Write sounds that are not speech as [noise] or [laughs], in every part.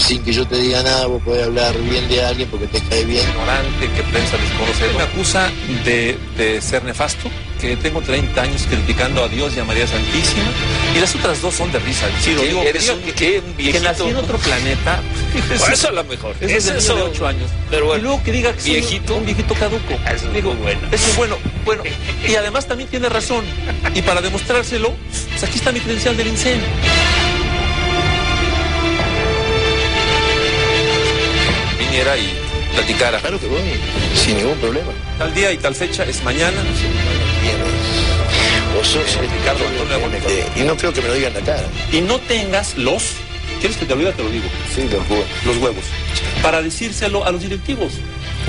sin que yo te diga nada, vos podés hablar bien de alguien porque te cae bien. Ignorante, que piensa desconocer. Me acusa de, de ser nefasto, que tengo 30 años criticando a Dios y a María Santísima, y las otras dos son de risa. Sí, lo ¿Qué? digo, ¿Eres un- que, que viejito? nací en otro planeta. Por eso a lo mejor. Ese es Es el eso. de 8 años. Pero bueno, y luego que diga que soy viejito. un viejito caduco. Eso es Digo, muy bueno. Eso es bueno. Bueno, y además también tiene razón. Y para demostrárselo, pues aquí está mi credencial del INSEN. Viniera y platicara. Claro que voy, sin ningún problema. Tal día y tal fecha es mañana. Vienes. Vos sos Ricardo. Eh, Y no creo que me lo digan acá. Y no tengas los. ¿Quieres que te olvide? Te lo digo. Sí, los huevos. Los huevos. Para decírselo a los directivos.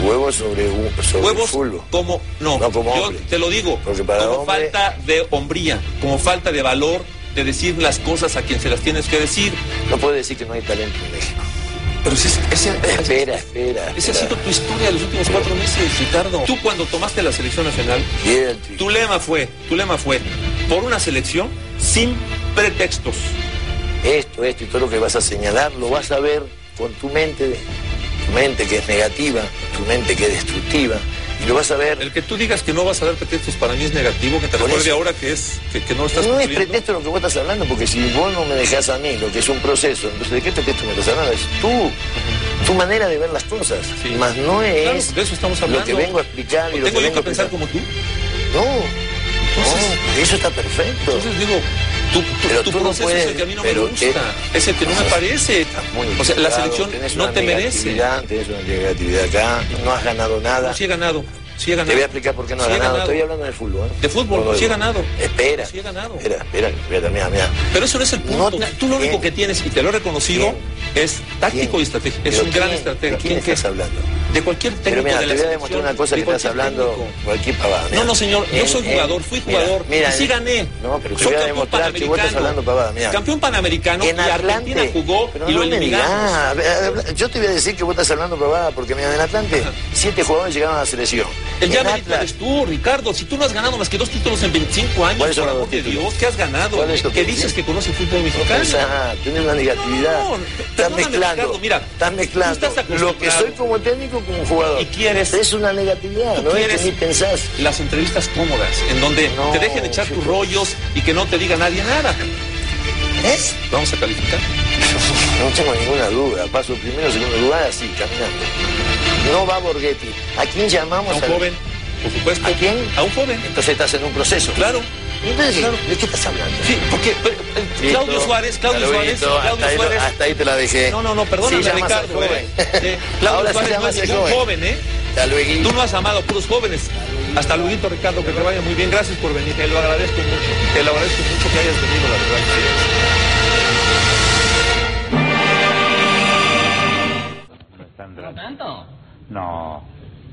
Huevos sobre, sobre Huevos fulbo. como. No, No, como yo hombre. te lo digo. Porque para como hombre- falta de hombría, como falta de valor de decir las cosas a quien se las tienes que decir. No puede decir que no hay talento en México. Pero si es- Espera, espera. esa ha sido tu historia de los últimos cuatro meses, Ricardo. Tú cuando tomaste la selección nacional, tu lema fue, tu lema fue, por una selección sin pretextos. Esto, esto y todo lo que vas a señalar lo vas a ver con tu mente, tu mente que es negativa, tu mente que es destructiva, y lo vas a ver. El que tú digas que no vas a dar pretextos para mí es negativo, que te recuerde ahora que es que, que no estás No es pretexto lo que vos estás hablando, porque si vos no me dejás a mí lo que es un proceso, entonces ¿de qué pretexto me estás hablando? Es tú, tu manera de ver las cosas, Sí. más no Claro, es de eso estamos hablando. lo que vengo a explicar y lo que ¿Tengo yo vengo que a pensar como tú? No, Entonces- no, eso está perfecto. Entonces digo, tu, Pero tu tú no proceso es puedes, el que a mí no me gusta, es el que no me parece. O sea, la selección no te merece. Tenés una negatividad acá, no has ganado nada. No, sí he ganado, sí he ganado. Te voy a explicar por qué no Sí he ganado. ganado. Estoy hablando del fútbol. ¿eh? De fútbol, No, sí he ganado. Espera. Sí he ganado. Espera, espera, espera, mira, mira. Pero eso no es el punto. No, Tú lo único que tienes, y te lo he reconocido, es táctico ¿Quién? y estratégico. Es un gran estratega. ¿De quién estás hablando? De cualquier técnico mira, de te la voy a demostrar una cosa de que estás hablando técnico. cualquier pavada. No, mira. no, señor, yo soy en- jugador, fui jugador, mira, y sí gané. No, pero te voy a demostrar que vos estás hablando pavada, mira. Campeón panamericano En y Argentina jugó y lo no eliminamos. Yo te voy a decir que vos estás hablando pavada porque mira, en Atlante siete jugadores llegaron a la selección. El ya eres tú, Ricardo. Si tú no has ganado más que dos títulos en 25 años, ¿Cuáles son por amor de? Dios, ¿qué has ganado? ¿Cuáles son los ¿Qué dices que conoce el fútbol mexicano? Tenés una negatividad. Estás mezclando. Mira, estás mezclando estás lo que soy como técnico como jugador. Y quieres- Es una negatividad, no es quieres- ni pensás. Las entrevistas cómodas, en donde No, te dejen echar tus rollos y que no te diga nadie nada. ¿Es? Vamos a calificar. No tengo ninguna duda. Paso primero, segundo lugar, así, caminando. No va Borghetti. ¿A quién A llamamos? un al- joven, por supuesto. ¿A quién? A un joven. Entonces estás en un proceso. Claro. ¿De qué estás hablando? Sí, porque eh, eh, Listo. Claudio Suárez, Claudio Hasta Suárez, Claudio ahí, Suárez. hasta ahí te la dejé. No, no, no, perdóname, Sí, Ricardo. joven. Eh. Eh, [laughs] Claudio Ahora Suárez no es ningún joven. joven, ¿eh? Hasta luego. Tú no has amado a puros jóvenes. Hasta luego, Ricardo, que te vaya muy bien. Gracias por venir. Te lo agradezco mucho. Te lo agradezco mucho que hayas venido, la verdad. ¿No tanto? No.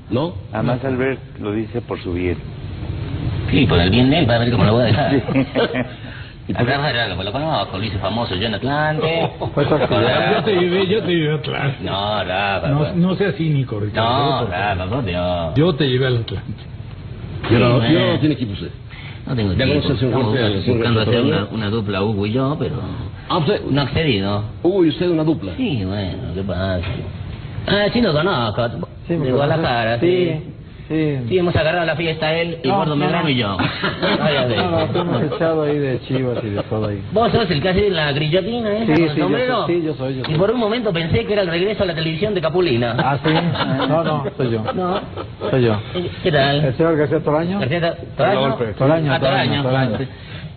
¿No? Además Albert lo dice por su bien. Sí, por el bien de él, para ver cómo lo voy a dejar. [laughs] Y por- por lo, lo conozco, lo hice famoso yo en Atlante. [laughs] Pues, yo te llevé, yo te llevé a Atlante. No, Rafa. No, pues. no seas cínico, Ricardo. No. Rafa, por Dios. Yo te llevé al Atlante. Yo no, yo no tiene equipo usted. No tengo Ya tiempo. conoces un Estamos buscando hacer una, una dupla Hugo y yo, pero Ah, usted, no ha accedido. Hugo y usted una dupla. Sí, bueno, ¿qué pasa? Ah, sí lo conozco. Sí, me de. Guadalajara, Sí, sí. Sí. Sí, hemos agarrado la fiesta él, el No, gordo no, Medrano no. y yo. [laughs] Vaya de- No, no, hemos echado ahí de chivas y de todo ahí. ¿Vos sos el que hace la grillotina esa Sí, con el sí, yo sombrero? soy- sí, yo soy, yo Y por un momento pensé que era el regreso a la televisión de Capulina. Ah, sí. [laughs] No, no, soy yo. No. Soy yo. ¿Qué tal? ¿El señor García Toraño? García Toraño. Toraño, Toraño, Toraño.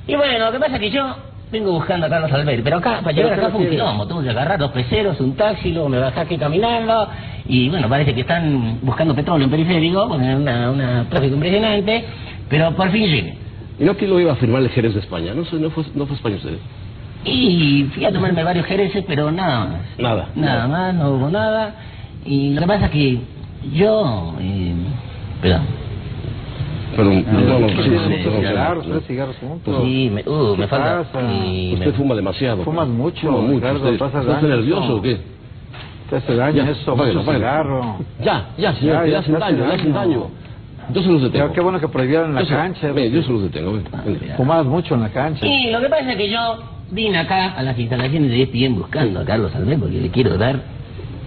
Y bueno, lo que pasa es que yo vengo buscando a Carlos Albert, pero acá, para llegar ¿Pero acá fue un quilombo. Tuve que agarrar dos peceros, un taxi, luego me bajé aquí caminando. Y bueno, parece que están buscando petróleo en periférico, con una, una tráfico impresionante. Pero por fin llegué. ¿Y no que lo iba a firmar el Jerez de España? ¿No, no, fue, no fue España usted? Y fui a tomarme varios jereces, pero nada más. Nada. Nada más, no hubo nada. Y lo que pasa es que yo... Eh, perdón. Pero, no, no, no, ¿Qué sí, sí, no, cigarros, no. tres cigarros juntos? Sí, me, uh, me ¿Qué falta... y me- Usted fuma demasiado. Fumas mucho, Fuma mucho. Ricardo, usted. pasas ¿Está usted daño, nervioso no. o qué? Te hace daño Ya, eso, mucho cigarro. Ya, ya, señor, Ya, hacen te hace daño, le hacen daño. daño. Yo se los detengo. Ya, qué bueno que prohibieron la Yo se- cancha. Ve, yo se los detengo, ve. Ah. Fumabas mucho en la cancha. Y lo que pasa es que yo vine acá a las instalaciones de ESPN buscando a Carlos porque le quiero dar...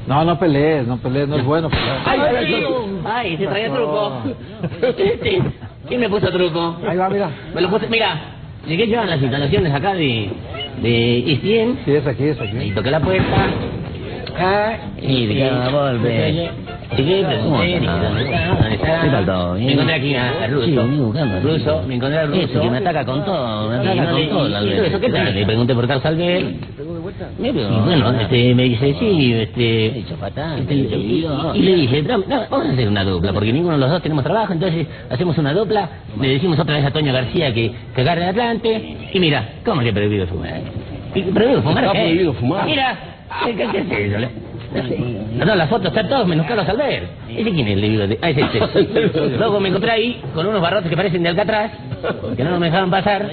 No, no pelees, no pelees, no es bueno pelear. ¡Ay, ay, ay! se traía truco. Este, ¿Quién me puso truco? Ahí va, mira. Me lo puse, mira, llegué yo a las instalaciones acá de, de E ESPN Sí, es aquí, es y aquí. toqué la puerta. Ah, y dije, Ya, volve. Llegué, pregunté, ¿dónde está? ¿Qué tal todo? Me encontré aquí a, a Russo. Sí, vení buscando. Russo, me encontré a Russo. Ese que me ataca con todo, me Y ataca con todo, y- y ¿qué tal? Le pregunté por Y bueno, este, me dice, sí, este... Hecho fatal, este, hecho y, y le dije, "No, no, vamos a hacer una dupla, porque ninguno de los dos tenemos trabajo, entonces hacemos una dupla, le decimos otra vez a Toño García que, que agarre adelante, y mira, ¿cómo que prohibido fumar? ¿Y ¿Prohibido fumar? Está qué? prohibido fumar. Mira, ¿qué, qué, qué es eso? No, no, la foto está todos menos Carlos Albert. ¿Ese quién es? Le digo, ah, es este. [laughs] Luego me encontré ahí con unos barrotes que parecen de Alcatraz, que no me dejaban pasar.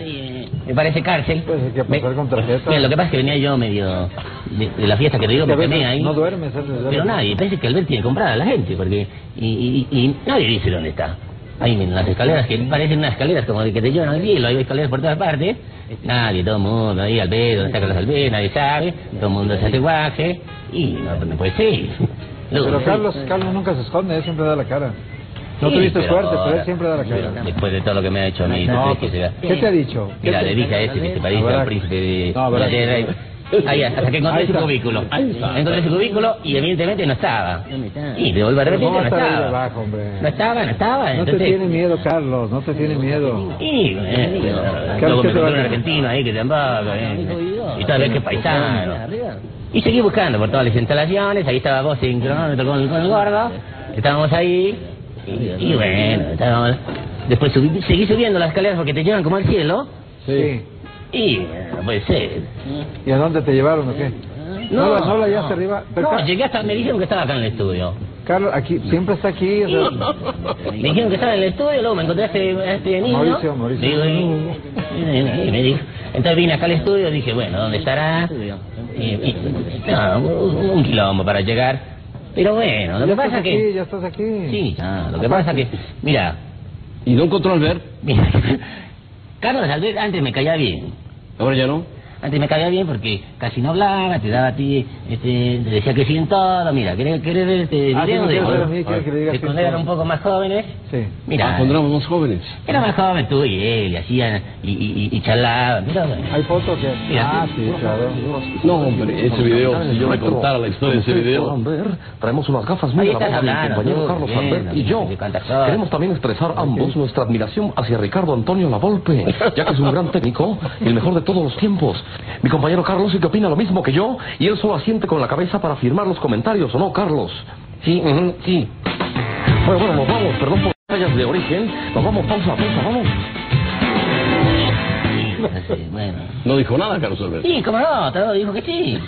Me parece cárcel. Pues hay que pasar Me- con tarjeta. Mira, lo que pasa es que venía yo medio de, de la fiesta que te digo, Que me quemé ahí. no duermes Pero nadie, parece que Albert tiene comprada a la gente, porque. Y, y, y nadie dice dónde está. Ahí en las escaleras, que parecen unas escaleras como de que te llevan al cielo, hay escaleras por todas partes. Nadie, todo el mundo, ahí Albert, ¿dónde está Carlos Albert? Nadie sabe, todo el mundo se hace guaje, y no, no puede ser. Pero. Carlos, Carlos nunca se esconde, él siempre da la cara. No Sí, tuviste suerte, pero él siempre da la cara. Después de todo lo que me ha hecho a mí, ¿no No, crees que sea? ¿Qué te ha dicho? ¿Qué Mira, te- le dije a ese que se parece A ver, al príncipe de no. Ahí, hasta que encontré su cubículo. Encontré su cubículo y evidentemente no estaba. Y de vuelvo a repetir, ¿cómo no estaba. No estaba, no estaba. No te entonces... tiene miedo, Carlos, no te tiene miedo. Y, eh, ¿Qué- luego me te encontré un argentino ahí que eh, y tal vez que paisano. Y seguí buscando por todas las instalaciones, ahí estaba vos sin cronómetro con, con el gordo, estábamos ahí, y, y bueno, estábamos, después subí- seguí subiendo las escaleras porque te llevan como al cielo, Sí. y eh, no puede ser. ¿Y a dónde te llevaron o qué? No, la- no la hallaste arriba. Pero no, llegué hasta, me dijeron que estaba acá en el estudio. Carlos, aquí, siempre está aquí. o sea, [laughs] Me dijeron que estaba en el estudio, luego me encontré a este, a este niño. Mauricio, Mauricio. Digo, y, y- y me dijo. Entonces vine acá al estudio, dije, bueno, ¿dónde estará? Y, y- no, un, un quilombo para llegar. Pero bueno, lo ya que pasa es aquí, que... ya estás aquí. Sí, ya, lo que pasa es que... Mira, ¿Y no encontró Albert? [laughs] mira, Carlos Albert antes me caía bien. Ahora ya no. Antes me caía bien porque casi no hablaba, te daba a ti, este, te decía que sí en todo. Mira, ¿querés, querés ver este Ah, sí, video me de quieres ver a eso? mí, quieres que le diga De sí cuando eran un poco más jóvenes. Sí. Mira, Ah, cuando éramos más jóvenes. Era más joven tú y él, y hacían, y, y, y, charlaban. Mira, ¿Hay fotos? que Mira. Ah, sí, claro. No, hombre, ese video, si yo me contara la historia de ese video. Traemos unas gafas muy mi hablando, compañero Carlos bien, Albert y yo. Queremos también expresar ambos nuestra admiración hacia Ricardo Antonio Lavolpe, ya que es un gran técnico y el mejor de todos los tiempos. Mi compañero Carlos sí que opina lo mismo que yo y él solo asiente con la cabeza para firmar los comentarios, ¿o no, Carlos? Sí, ujú, sí. Bueno, bueno, nos vamos, perdón por las fallas de origen. Nos vamos, pausa, pausa, vamos. Sí, bueno. No dijo nada, Carlos Albert. Sí, cómo no, todo dijo que sí.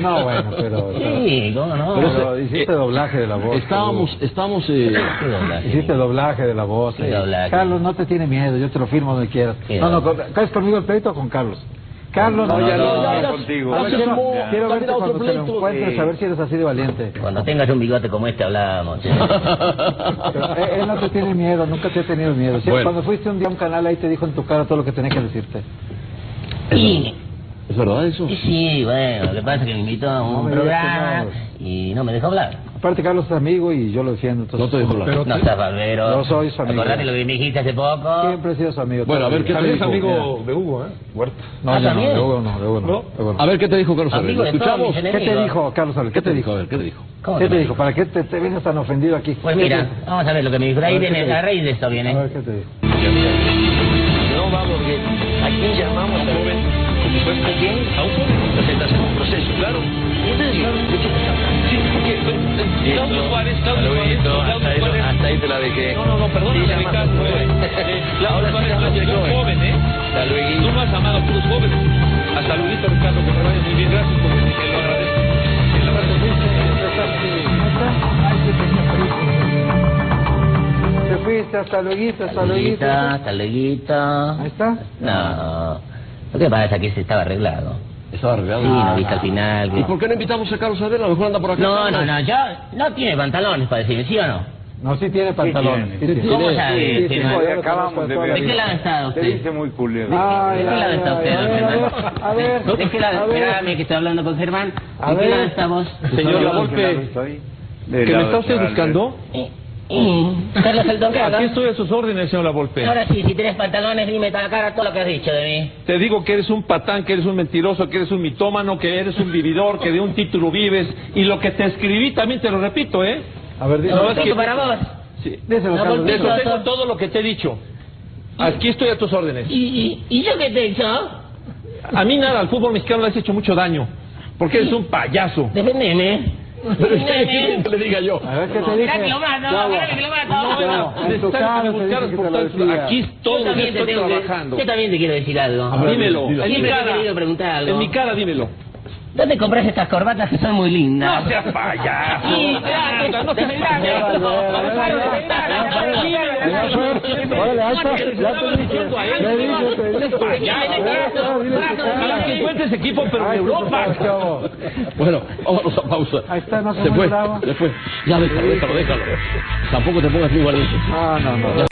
No, bueno, pero... Sí, cómo no. Pero hiciste doblaje de la voz. Estábamos, estábamos, eh, Qué doblaje. Hiciste doblaje de la voz. Qué eh. doblaje. Carlos, no te tiene miedo, yo te lo firmo donde quieras. No, no, ¿caes conmigo el pleito o con Carlos? Carlos, No, ya no, contigo. No, quiero verte cuando te lo encuentres, a ver si eres así de valiente. Cuando tengas un bigote como este hablamos. [laughs] ¿eh? Pero él, no te tiene miedo, nunca te ha tenido miedo. Cuando fuiste un día a un canal, ahí te dijo en tu cara todo lo que tenía que decirte. Y, ¿Es verdad eso? sí, bueno, lo que pasa es que me invitó a un No me digas que programa y no me dejó hablar. Aparte, Carlos es amigo y yo lo defiendo. entonces- No te dejo hablar. No seas barbero. No soy su amigo. Acordate lo que me dijiste hace poco. Siempre he sido su amigo. Bueno, a ver, ¿qué te También dijo? es amigo de Hugo, ¿eh? Huerta. No, Ah, yo no, ¿también? de Hugo no, de Hugo no. de Hugo no. A ver, ¿qué te dijo Carlos Albert? Amigo ¿Lo de todos escuchamos? mis ¿Qué te enemigos. dijo, Carlos Albert? ¿Qué te dijo? A ver, ¿qué te dijo? ¿Cómo ¿Qué que te dijo? ¿Para qué te, te vienes tan ofendido aquí? Pues ¿Qué mira, te- vamos a ver lo que me dijo. Ahí A ver, ¿qué viene, te a raíz de esto A viene. ver, ¿qué te dijo? ¿A quién? A un joven. Presentación, un proceso, claro. ¿Y entonces, ¿de qué estás hablando? Sí, porque... Claudio Juárez, Claudio Juárez, Claudio Juárez. Hasta ahí te la dejé. No, no, no, Sí, llama. eh. Claudio Juárez, Ahora sí, Claudio, joven. joven, ¿eh? Hasta luego. Tú no has amado a puros jóvenes. Hasta luego, Ricardo, que me vaya muy bien. Gracias por venir, te lo agradezco. El abrazo fuiste, Te fuiste, hasta luego, hasta luego. Hasta luego. Ahí está. No. Lo que pasa es que ese estaba arreglado. Estaba arreglado. Sí, no viste al final. ¿Y por qué no invitamos a Carlos Albert? A lo mejor anda por acá. No, no, no, yo no tiene pantalones para decirme, ¿sí o no? No, sí tiene? Sí tiene. ¿Cómo sabe, sí, acabamos de ver. ¿De qué lado está Se usted? dice muy culero. ¿De qué lado está usted, a don ver, Germán? a ver, ¿De qué lado? a. Espérame que estoy hablando con Germán. A ¿De qué ver. lado estamos? Señor ¿De La qué lado Volpe, estoy? Del ¿que me está usted de Aquí estoy a sus órdenes, señor La Volpe. Ahora sí, si tienes pantalones, dime a la cara todo lo que has dicho de mí. Te digo que eres un patán, que eres un mentiroso, que eres un mitómano, que eres un vividor, que de un título vives. Y lo que te escribí también te lo repito, ¿eh? A ver, dime. No, es que- para vos. Sí. Díselo, La Carlos, Volpe. Eso díselo. tengo todo lo que te he dicho. Aquí estoy a tus órdenes. ¿Y, y, y yo qué te he hecho? A mí nada, al fútbol mexicano le has hecho mucho daño. Porque eres un payaso. Defendeme. Pero que le diga yo. A. No, Bueno, en tu Necesario cara que te dije buscaras que por te lo tanto- decía. Aquí Yo también te estoy tengo que, trabajando. yo también te quiero decir algo. Dímelo. En mi Siempre te he cara. querido preguntar algo. En mi cara, dímelo. ¿Dónde compras estas corbatas que son muy lindas? No seas payaso. Sí, claro, no seas. Ojalá que encuentres equipo, pero en Europa. Bueno, vámonos a pausa. Ahí está, no se fue, se fue. Ya déjalo, déjalo, déjalo. Tampoco te pongas muy valiente. Ah, no, no.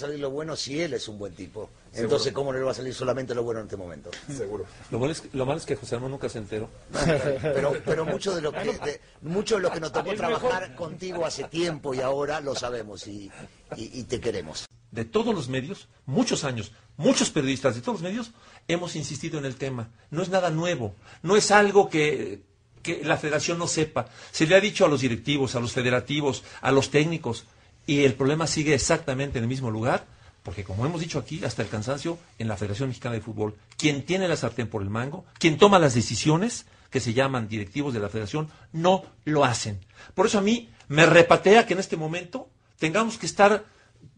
Salir lo bueno si él es un buen tipo? Entonces, ¿cómo no le va a salir solamente lo bueno en este momento? [laughs] Seguro. Lo malo es, lo malo es que José Ramón nunca se enteró. [laughs] Pero, pero mucho de lo que de- mucho de lo que nos tocó trabajar contigo hace tiempo y ahora lo sabemos y, y- y te queremos. de todos los medios, muchos años, muchos periodistas de todos los medios, hemos insistido en el tema. No es nada nuevo, no es algo que, que la federación no sepa. Se le ha dicho a los directivos, a los federativos, a los técnicos, y el problema sigue exactamente en el mismo lugar, porque como hemos dicho aquí, hasta el cansancio, en la Federación Mexicana de Fútbol, quien tiene la sartén por el mango, quien toma las decisiones, que se llaman directivos de la federación, no lo hacen. Por eso a mí me repatea que en este momento tengamos que estar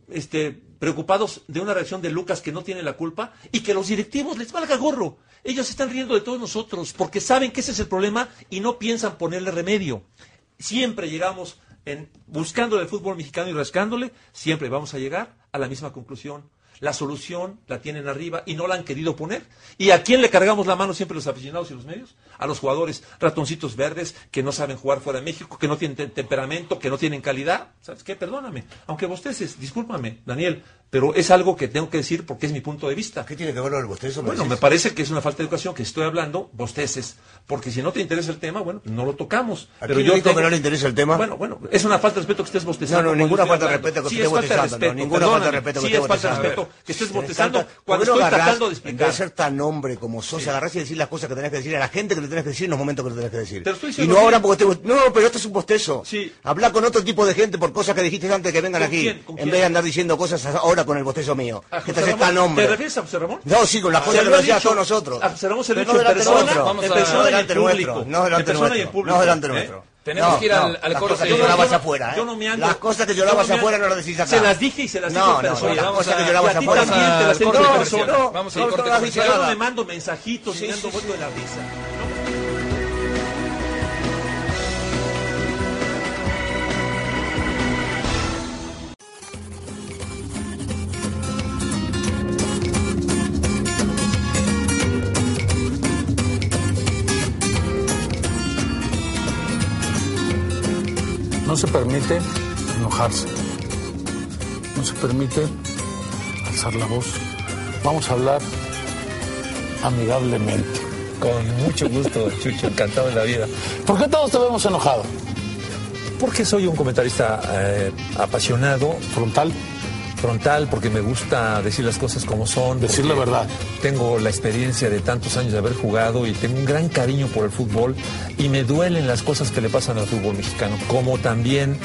este, preocupados de una reacción de Lucas que no tiene la culpa y que los directivos les valga gorro. Ellos están riendo de todos nosotros porque saben que ese es el problema y no piensan ponerle remedio. Siempre llegamos en buscando el fútbol mexicano y rascándole, siempre vamos a llegar a la misma conclusión. La solución la tienen arriba y no la han querido poner. ¿Y a quién le cargamos la mano siempre los aficionados y los medios? A los jugadores ratoncitos verdes que no saben jugar fuera de México, que no tienen te- temperamento, que no tienen calidad. ¿Sabes qué? Perdóname. Aunque bosteces, discúlpame, Daniel, pero es algo que tengo que decir porque es mi punto de vista. ¿Qué tiene que ver lo del bostezo? me Bueno, decís? me parece que es una falta de educación que estoy hablando, bosteces, porque si no te interesa el tema, bueno, no lo tocamos. ¿A Pero yo tengo- que no le interesa el tema? Bueno, bueno, es una falta de respeto que estés bostezando. No, no, ninguna falta de respeto que sí, esté es falta de bostezando, no, ninguna falta de respeto que Sí, esté es falta de bostezando. respeto que estés bostezando tanta- ¿por cuando estoy agarrás tratando de explicar. de ser tan hombre como sos, agarrás y decir las cosas que tenés que decir a la gente que le tenés que decir en los momentos que le tenés que decir. Te lo estoy y no ahora porque te... No, pero esto es un bostezo. Sí. Habla con otro tipo de gente por cosas que dijiste antes que vengan ¿Con aquí. ¿Con En vez de andar diciendo cosas ahora con el bostezo mío. ¿A Que José te haces Ramón? tan hombre. ¿Te refieres a José Ramón? No, sí, con las Se cosas que nos a dicho. todos nosotros. A José Ramón se lo he dicho en persona, en y en público. No delante nuestro. No delante ¿eh? nuestro. Tenemos No, que ir al- no, al Yo no- llorabas yo no- afuera, ¿eh? yo no me ando- Las cosas que yo llorabas afuera no las decís acá. Se las dije y se las dije No, en no, las vamos cosas a- que llorabas a afuera. también te las dicho en persona. Vamos al no, corte no, no, comercial. Yo no me mando mensajitos y ando sí, muerto de la risa. Se permite enojarse. No se permite alzar la voz. Vamos a hablar amigablemente. Con mucho gusto, Chucho, encantado de la vida. ¿Por qué todos te vemos enojado? Porque soy un comentarista eh, apasionado, Frontal, frontal, porque me gusta decir las cosas como son. decir la verdad. Tengo la experiencia de tantos años de haber jugado y tengo un gran cariño por el fútbol y me duelen las cosas que le pasan al fútbol mexicano, como también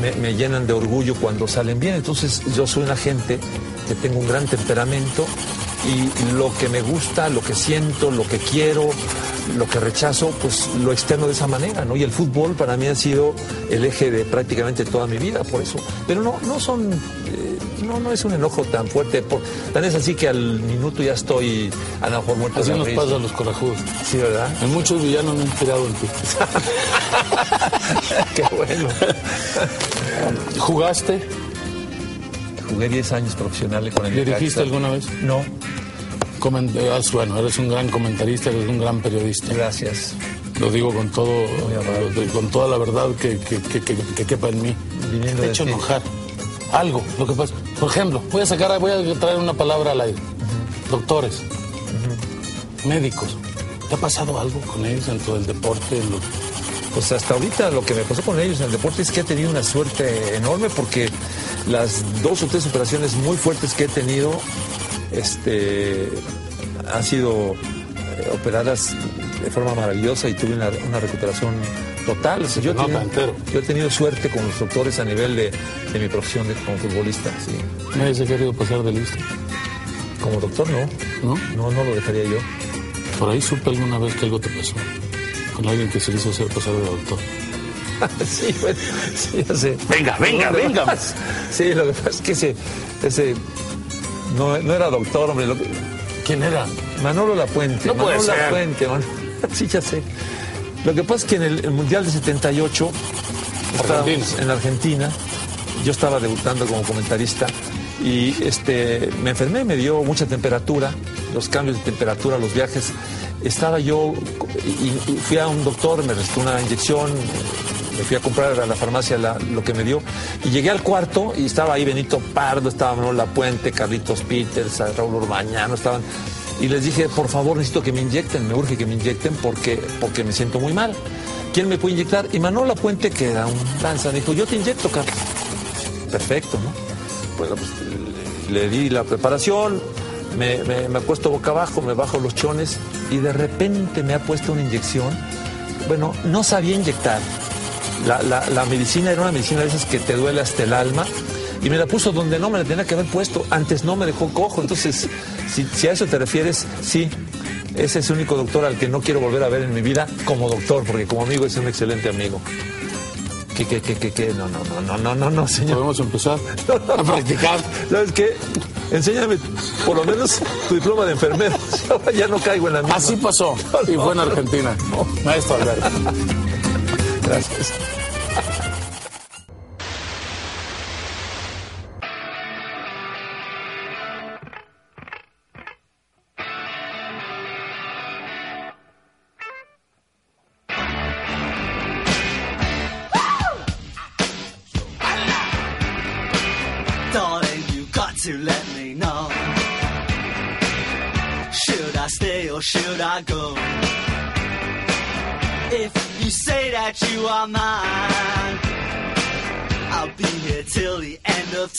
me, me llenan de orgullo cuando salen bien. Entonces yo soy una gente que tengo un gran temperamento y lo que me gusta, lo que siento, lo que quiero, lo que rechazo, pues lo externo de esa manera, ¿no? Y el fútbol para mí ha sido el eje de prácticamente toda mi vida, por eso. Pero no, no son, eh, no, no es un enojo tan fuerte, por- tan es así que al minuto ya estoy a lo mejor muerto Así de nos risa. pasa a los corajudos. Sí, ¿verdad? En muchos villanos me he inspirado en ti. [laughs] Qué bueno. ¿Jugaste? Jugué 10 años profesionales con el ¿Dirigiste alguna vez? No, Comen- eh, bueno, eres un gran comentarista, eres un gran periodista. gracias. Lo digo con todo, con toda la verdad que, que, que- que- que quepa en mí. Viniendo Te he hecho enojar. Algo, lo que pasa. Por ejemplo, voy a sacar, voy a traer una palabra al aire. Doctores, médicos. ¿Te ha pasado algo con ellos dentro del deporte? en lo- Pues hasta ahorita lo que me pasó con ellos en el deporte es que he tenido una suerte enorme porque las dos o tres operaciones muy fuertes que he tenido este, han sido eh, operadas de forma maravillosa y tuve una, una recuperación total. Yo, he tenido, entero. yo he tenido suerte con los doctores a nivel de, de mi profesión de, como futbolista. sí. Nadie se ha querido pasar de listo, Como doctor no, ¿no? no, no lo dejaría yo. Por ahí supe alguna vez que algo te pasó. Con alguien que se hizo hacer pasar de doctor. [laughs] sí, bueno, sí, ya sé. Venga, venga, venga. pasa- Sí, lo que pasa es que ese, ese no, no era doctor, hombre. lo que- ¿Quién era? Manolo Lapuente. No puede Manolo ser. Lapuente, man. [laughs] Sí, ya sé. Lo que pasa es que en el, el Mundial de 78, estábamos Argentina. en Argentina, yo estaba debutando como comentarista y este, me enfermé, me dio mucha temperatura, los cambios de temperatura, los viajes. Estaba yo y, y fui a un doctor, me recetó una inyección, me fui a comprar a la farmacia la- lo que me dio. Y llegué al cuarto y estaba ahí Benito Pardo, estaba Manuel La Puente, Carlitos Peters, Raúl Urbañano, estaban. Y les dije, por favor, necesito que me inyecten, me urge que me inyecten porque, porque me siento muy mal. ¿Quién me puede inyectar? Y Manuel La Puente, que era un danza, me dijo, yo te inyecto, Carlos. Perfecto, ¿no? Pues le, di la preparación, me, me, me acuesto boca abajo, me bajo los chones y de repente me ha puesto una inyección. Bueno, no sabía inyectar. La, la- la medicina era una medicina de esas que te duele hasta el alma y me la puso donde no me la tenía que haber puesto. Antes no me dejó cojo. Entonces, si, si a eso te refieres, sí. Ese es el único doctor al que no quiero volver a ver en mi vida como doctor, porque como amigo es un excelente amigo. ¿Qué, qué, qué, qué, qué? No, no, no, no, no, no, no, señor. Podemos empezar [laughs] a practicar. ¿Sabes qué? Enséñame por lo menos tu diploma de enfermero. [laughs] Ya no caigo en la misma. Así pasó. Y fue en Argentina. Maestro Alberto. [laughs] Gracias.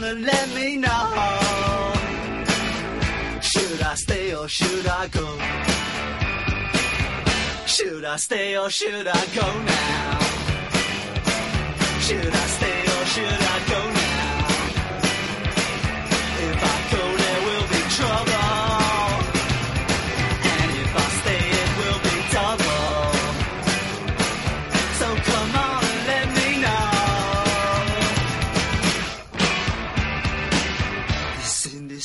and let me know. Should I stay or should I go? Should I stay or should I go now? Should I stay or should I go